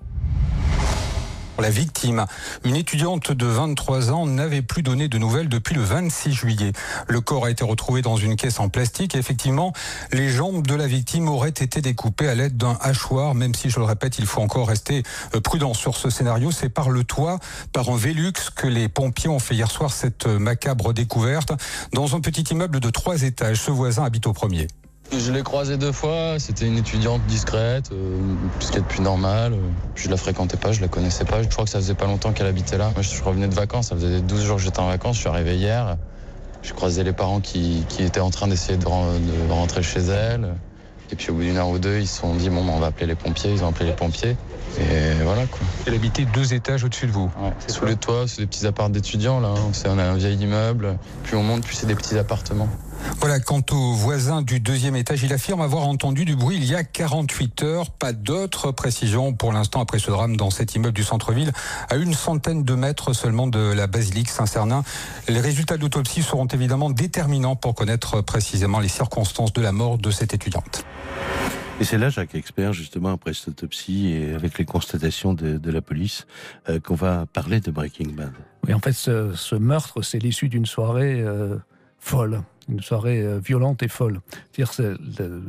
La victime, une étudiante de 23 ans, n'avait plus donné de nouvelles depuis le 26 juillet. Le corps a été retrouvé dans une caisse en plastique et effectivement, les jambes de la victime auraient été découpées à l'aide d'un hachoir, même si, je le répète, il faut encore rester prudent sur ce scénario. C'est par le toit, par un Velux, que les pompiers ont fait hier soir cette macabre découverte dans un petit immeuble de trois étages. Ce voisin habite au premier. Je l'ai croisée deux fois, c'était une étudiante discrète, euh, ce qui est depuis normal. Je la fréquentais pas, je la connaissais pas. Je crois que ça faisait pas longtemps qu'elle habitait là. Moi, je revenais de vacances, ça faisait 12 jours que j'étais en vacances, je suis arrivé hier. J'ai croisé les parents qui, qui étaient en train d'essayer de, de, rentrer chez elle. Et puis au bout d'une heure ou deux, ils se sont dit, bon, on va appeler les pompiers. Ils ont appelé les pompiers. Et voilà quoi. Elle habitait deux étages au-dessus de vous ouais, Sous les toits, c'est des petits apparts d'étudiants là. On a un vieil immeuble. Plus on monte, plus c'est des petits appartements. Voilà, quant au voisin du deuxième étage, il affirme avoir entendu du bruit il y a 48 heures. Pas d'autres précisions pour l'instant après ce drame dans cet immeuble du centre-ville, à une centaine de mètres seulement de la basilique Saint-Cernin. Les résultats de l'autopsie seront évidemment déterminants pour connaître précisément les circonstances de la mort de cette étudiante. Et c'est là, Jacques Expert, justement, après cette autopsie et avec les constatations de, de la police, euh, qu'on va parler de Breaking Bad. Oui, en fait, ce, ce meurtre, c'est l'issue d'une soirée euh, folle, une soirée euh, violente et folle. C'est-à-dire, ce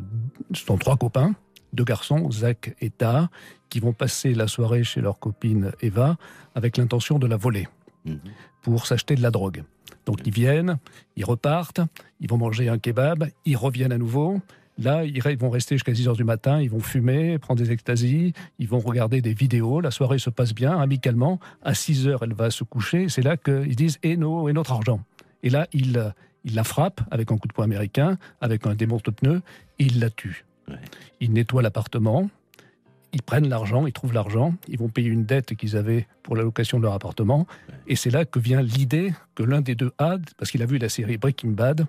sont trois copains, deux garçons, Zach et Ta, qui vont passer la soirée chez leur copine Eva avec l'intention de la voler mmh. pour s'acheter de la drogue. Donc ils viennent, ils repartent, ils vont manger un kebab, ils reviennent à nouveau. Là, ils vont rester jusqu'à 6 heures du matin, ils vont fumer, prendre des extasies, ils vont regarder des vidéos. La soirée se passe bien, amicalement. À 6 heures, elle va se coucher. C'est là qu'ils disent et, nos, et notre argent. Et là, ils, ils la frappent avec un coup de poing américain, avec un démonte-pneu, et ils la tuent. Ouais. Ils nettoient l'appartement, ils prennent l'argent, ils trouvent l'argent, ils vont payer une dette qu'ils avaient pour la location de leur appartement. Ouais. Et c'est là que vient l'idée que l'un des deux a, parce qu'il a vu la série Breaking Bad,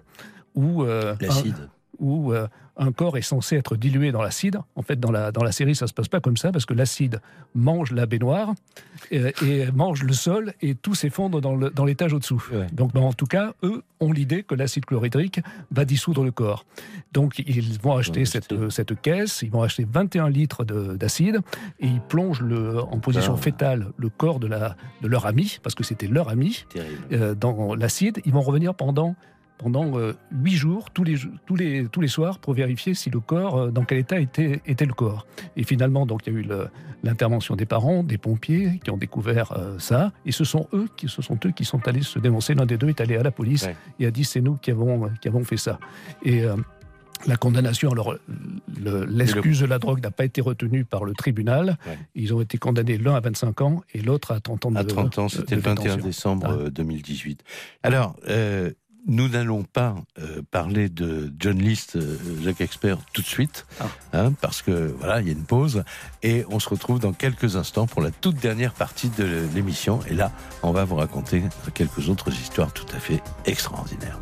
où. Euh, L'acide. Où euh, un corps est censé être dilué dans l'acide. En fait, dans la, dans la série, ça se passe pas comme ça, parce que l'acide mange la baignoire et, et, mange le sol, et tout s'effondre dans l'étage dans au-dessous. Ouais. Donc, ben, en tout cas, eux ont l'idée que l'acide chlorhydrique va dissoudre le corps. Donc, ils vont acheter ouais, cette, cette caisse, ils vont acheter 21 litres d'acide, et ils plongent le, en position ah. fétale le corps de, la, de leur ami, parce que c'était leur ami, euh, dans l'acide. Ils vont revenir pendant pendant euh, huit jours, tous les, tous, les, tous les soirs, pour vérifier si le corps, euh, dans quel état était, était le corps. Et finalement, donc, il y a eu l'intervention des parents, des pompiers, qui ont découvert euh, ça. Et ce sont eux qui, ce sont eux qui sont allés se dénoncer. L'un des deux est allé à la police ouais. et a dit c'est nous qui avons, qui avons fait ça. Et la condamnation, alors l'excuse de la drogue n'a pas été retenue par le tribunal. Ouais. Ils ont été condamnés l'un à 25 ans et l'autre à 30 ans de À 30 ans, c'était le 21 décembre ah. 2018. Alors, euh, nous n'allons pas euh, parler de John List, euh, Jacques Expert, tout de suite, ah. hein, parce que voilà, il y a une pause, et on se retrouve dans quelques instants pour la toute dernière partie de l'émission. Et là, on va vous raconter quelques autres histoires tout à fait extraordinaires.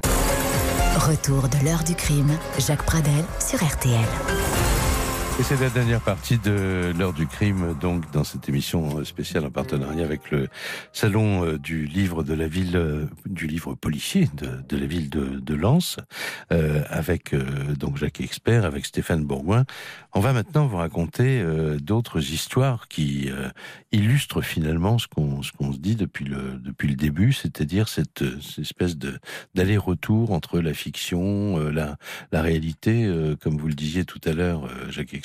Retour de l'heure du crime, Jacques Pradel sur RTL. Et c'est la dernière partie de l'heure du crime, donc dans cette émission spéciale en partenariat avec le salon euh, du livre de la ville, euh, du livre policier de, la ville de, Lens, euh, avec donc Jacques Expert, avec Stéphane Bourgoin. On va maintenant vous raconter d'autres histoires qui illustrent finalement ce qu'on ce se dit depuis le depuis le début, c'est-à-dire cette, espèce d'aller-retour entre la fiction, la la réalité, comme vous le disiez tout à l'heure, Jacques expert,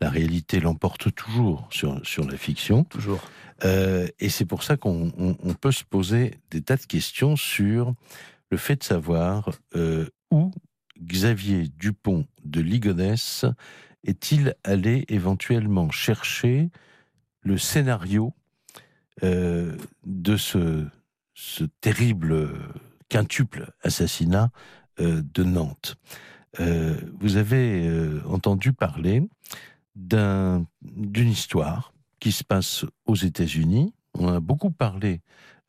la réalité l'emporte toujours sur, sur la fiction. Toujours. Euh, et c'est pour ça qu'on on, on peut se poser des tas de questions sur le fait de savoir euh, où Xavier Dupont de Ligonnès est-il allé éventuellement chercher le scénario euh, de ce, ce terrible quintuple assassinat de Nantes. Euh, vous avez euh, entendu parler d'une histoire qui se passe aux États-Unis. On a beaucoup parlé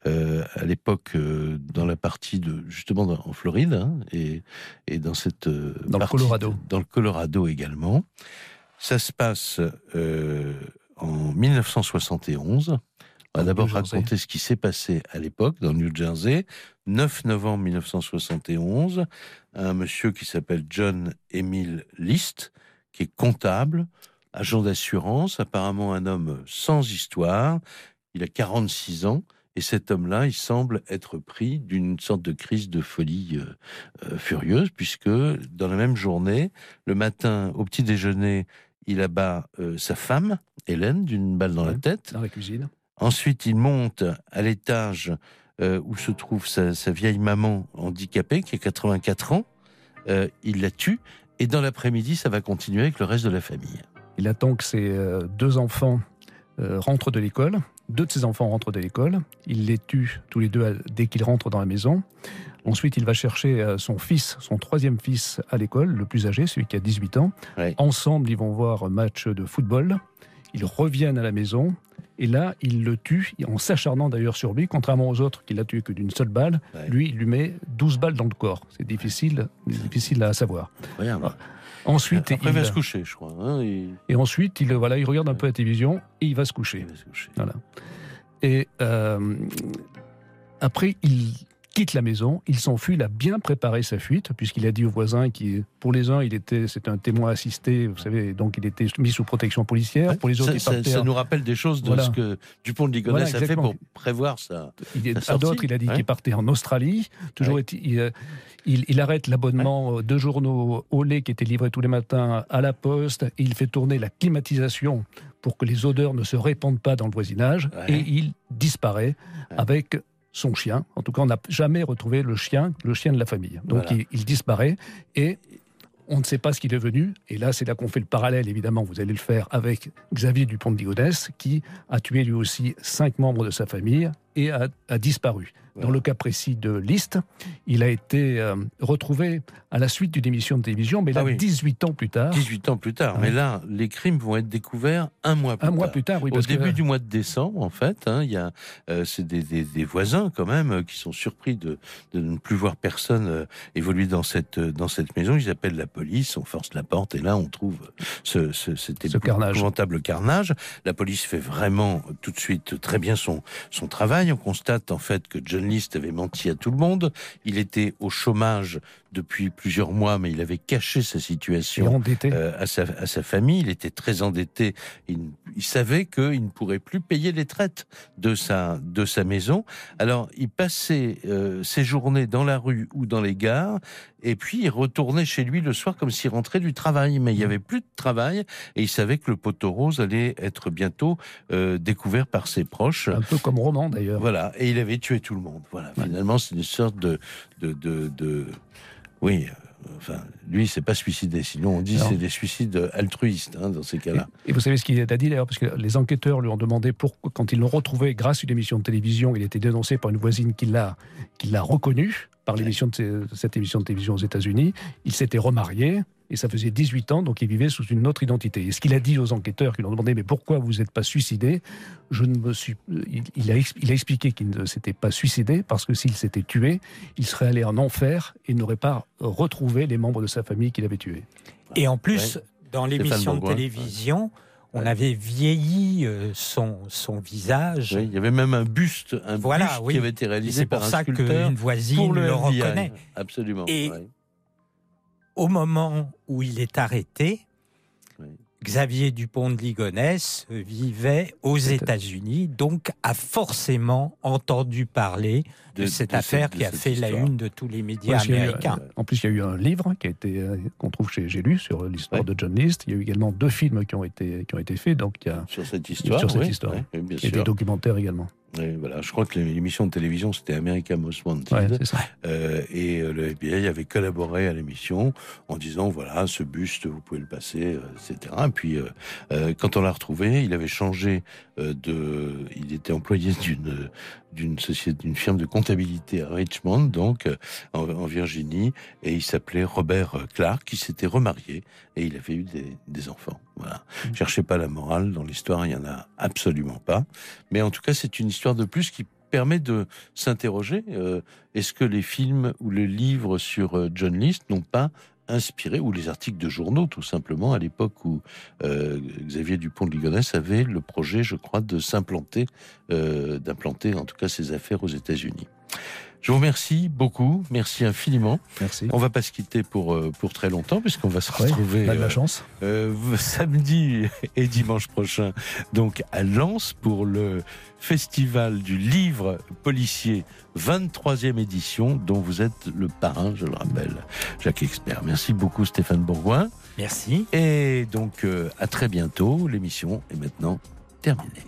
euh, à l'époque euh, dans la partie de justement dans, en Floride hein, et, et, dans cette dans partie, le Colorado, dans le Colorado également. Ça se passe en 1971. On va d'abord raconter ce qui s'est passé à l'époque dans le New Jersey. 9 novembre 1971, un monsieur qui s'appelle John Emile List, qui est comptable, agent d'assurance, apparemment un homme sans histoire. Il a 46 ans. Et cet homme-là, il semble être pris d'une sorte de crise de folie euh, euh, furieuse, puisque dans la même journée, le matin, au petit déjeuner, il abat euh, sa femme, Hélène, d'une balle dans la tête. Dans la cuisine. Ensuite, il monte à l'étage euh, où se trouve sa, sa, vieille maman handicapée, qui a 84 ans. Euh, il la tue. Et dans l'après-midi, ça va continuer avec le reste de la famille. Il attend que ses euh, deux enfants rentrent de l'école. Deux de ses enfants rentrent de l'école. Il les tue tous les deux dès qu'ils rentrent dans la maison. Ensuite, il va chercher son fils, son troisième fils à l'école, le plus âgé, celui qui a 18 ans. Ouais. Ensemble, ils vont voir un match de football. Ils reviennent à la maison. Et là, il le tue, en s'acharnant d'ailleurs sur lui, contrairement aux autres qui l'a tué que d'une seule balle. Ouais. Lui, il lui met 12 balles dans le corps. C'est difficile, difficile à savoir. Regarde. Ensuite, Après, il, va se coucher, je crois. Hein, et... et... ensuite, il, voilà, il regarde un peu la télévision et il va se coucher. Il va se coucher. Voilà. Et euh, après, il quitte la maison, il s'enfuit, il a bien préparé sa fuite, puisqu'il a dit aux voisins qui, pour les uns, il était, c'était un témoin assisté, vous savez, donc il était mis sous protection policière. Ouais, pour les autres, ça, ça, nous rappelle des choses de voilà. ce que Dupont de Ligonnès voilà, a fait pour prévoir ça. Il, à d'autres, il a dit ouais. qu'il partait en Australie. Toujours, ouais. il, il, il, arrête l'abonnement de journaux au lait qui était livré tous les matins à la poste. Et il fait tourner la climatisation pour que les odeurs ne se répandent pas dans le voisinage. Et il disparaît avec son chien. En tout cas, on n'a jamais retrouvé le chien, le chien de la famille. Donc voilà. il, il, disparaît et on ne sait pas ce qu'il est venu. Et là, c'est là qu'on fait le parallèle, évidemment, vous allez le faire avec Xavier Dupont de Ligonnès, qui a tué lui aussi cinq membres de sa famille et a, a disparu. Dans le cas précis de Liszt, il a été euh, retrouvé à la suite d'une émission de télévision, mais là, ah oui. 18 ans plus tard. 18 ans plus tard. Ah. Mais là, les crimes vont être découverts un mois plus un tard. mois plus tard, oui. Au début que... du mois de décembre, en fait, hein, il y a, euh, c'est des, des, des, voisins quand même euh, qui sont surpris de, de ne plus voir personne euh, évoluer dans cette euh, dans cette maison. Ils appellent la police, on force la porte et là, on trouve ce, ce, cet ce carnage. carnage. La police fait vraiment tout de suite très bien son son travail. On constate en fait que John List avait menti à tout le monde. Il était au chômage depuis plusieurs mois, mais il avait caché sa situation euh, à, sa, à, sa, famille. Il était très endetté. Il, il savait qu'il ne pourrait plus payer les traites de sa, de sa maison. Alors, il passait euh, ses journées dans la rue ou dans les gares, et puis il retournait chez lui le soir comme s'il rentrait du travail. Mais il n'y avait plus de travail, et il savait que le poteau rose allait être bientôt euh, découvert par ses proches. Un peu comme Roman, d'ailleurs. Voilà, et il avait tué tout le monde. Voilà, ouais. finalement, c'est une sorte de... de, de, de oui, enfin, lui, il s'est pas suicidé. Sinon, on dit c'est des suicides altruistes hein, dans ces cas-là. Et, et, vous savez ce qu'il a dit d'ailleurs, parce que les enquêteurs lui ont demandé pourquoi, quand ils l'ont retrouvé grâce à une émission de télévision, il était dénoncé par une voisine qui l'a, qui l'a reconnu par l'émission de cette émission de télévision aux États-Unis. Il s'était remarié et ça faisait 18 ans, donc il vivait sous une autre identité. Et ce qu'il a dit aux enquêteurs qui lui ont demandé mais pourquoi vous n'êtes pas suicidé? Je ne me suis. Il, il, a, il a expliqué qu'il ne s'était pas suicidé parce que s'il s'était tué, il serait allé en enfer et n'aurait pas retrouvé les membres de sa famille qu'il avait tués. Et en plus, Dans l'émission de télévision, on avait vieilli euh, son, son visage. il y avait même un buste, un buste qui avait été réalisé par un sculpteur. C'est pour ça qu'une voisine le, reconnaît. Absolument. Et au moment où il est arrêté, Xavier Dupont de Ligonnès vivait aux États-Unis, donc a forcément entendu parler de, cette affaire qui a fait la une de tous les médias américains. en plus, il y a eu un livre qui a été euh, qu'on trouve chez J'ai lu sur l'histoire de John List. Il y a eu également deux films qui ont été qui ont été faits, donc il y a sur cette histoire, sur cette histoire, et des documentaires également voilà, je crois que l'émission de télévision c'était America Most Wanted. Euh, et euh, le FBI avait collaboré à l'émission en disant voilà, ce buste, vous pouvez le passer, euh, etc. Et puis, quand on l'a retrouvé, il avait changé de. Il était employé d'une d'une société, d'une firme de comptabilité à Richmond, donc en, Virginie, et il s'appelait Robert Clark, qui s'était remarié et il avait eu des, des enfants. Voilà. Mmh. Cherchez pas la morale dans l'histoire, il y en a absolument pas. Mais en tout cas, c'est une histoire de plus qui permet de s'interroger. Euh, est-ce que les films ou les livres sur euh, John List n'ont pas inspiré, ou les articles de journaux tout simplement, à l'époque où euh, Xavier Dupont de Ligonnès avait le projet, je crois, de s'implanter, d'implanter en tout cas ses affaires aux États-Unis. Je vous remercie beaucoup, merci infiniment. Merci. On va pas se quitter pour euh, pour très longtemps puisqu'on va se retrouver de la euh, chance. Euh, samedi et dimanche prochain donc à Lens pour le festival du livre policier 23e édition dont vous êtes le parrain, je le rappelle, Jacques Expert. Merci beaucoup Stéphane Bourgoin. Merci. Et donc à très bientôt. L'émission est maintenant terminée.